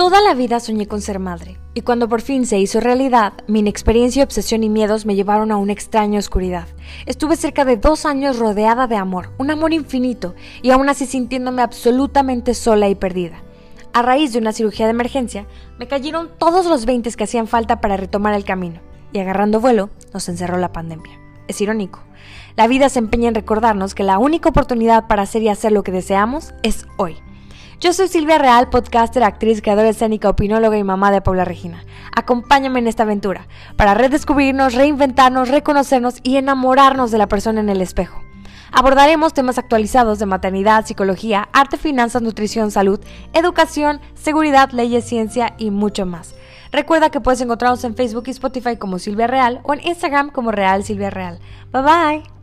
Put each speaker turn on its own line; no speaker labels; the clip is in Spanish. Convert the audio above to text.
Toda la vida soñé con ser madre, y cuando por fin se hizo realidad, mi inexperiencia, obsesión y miedos me llevaron a una extraña oscuridad. Estuve cerca de dos años rodeada de amor, un amor infinito, y aún así sintiéndome absolutamente sola y perdida. A raíz de una cirugía de emergencia, me cayeron todos los 20 que hacían falta para retomar el camino, y agarrando vuelo, nos encerró la pandemia. Es irónico. La vida se empeña en recordarnos que la única oportunidad para hacer y hacer lo que deseamos es hoy. Yo soy Silvia Real, podcaster, actriz, creadora escénica, opinóloga y mamá de Paula Regina. Acompáñame en esta aventura para redescubrirnos, reinventarnos, reconocernos y enamorarnos de la persona en el espejo. Abordaremos temas actualizados de maternidad, psicología, arte, finanzas, nutrición, salud, educación, seguridad, leyes, ciencia y mucho más. Recuerda que puedes encontrarnos en Facebook y Spotify como Silvia Real o en Instagram como Real Silvia Real. Bye bye.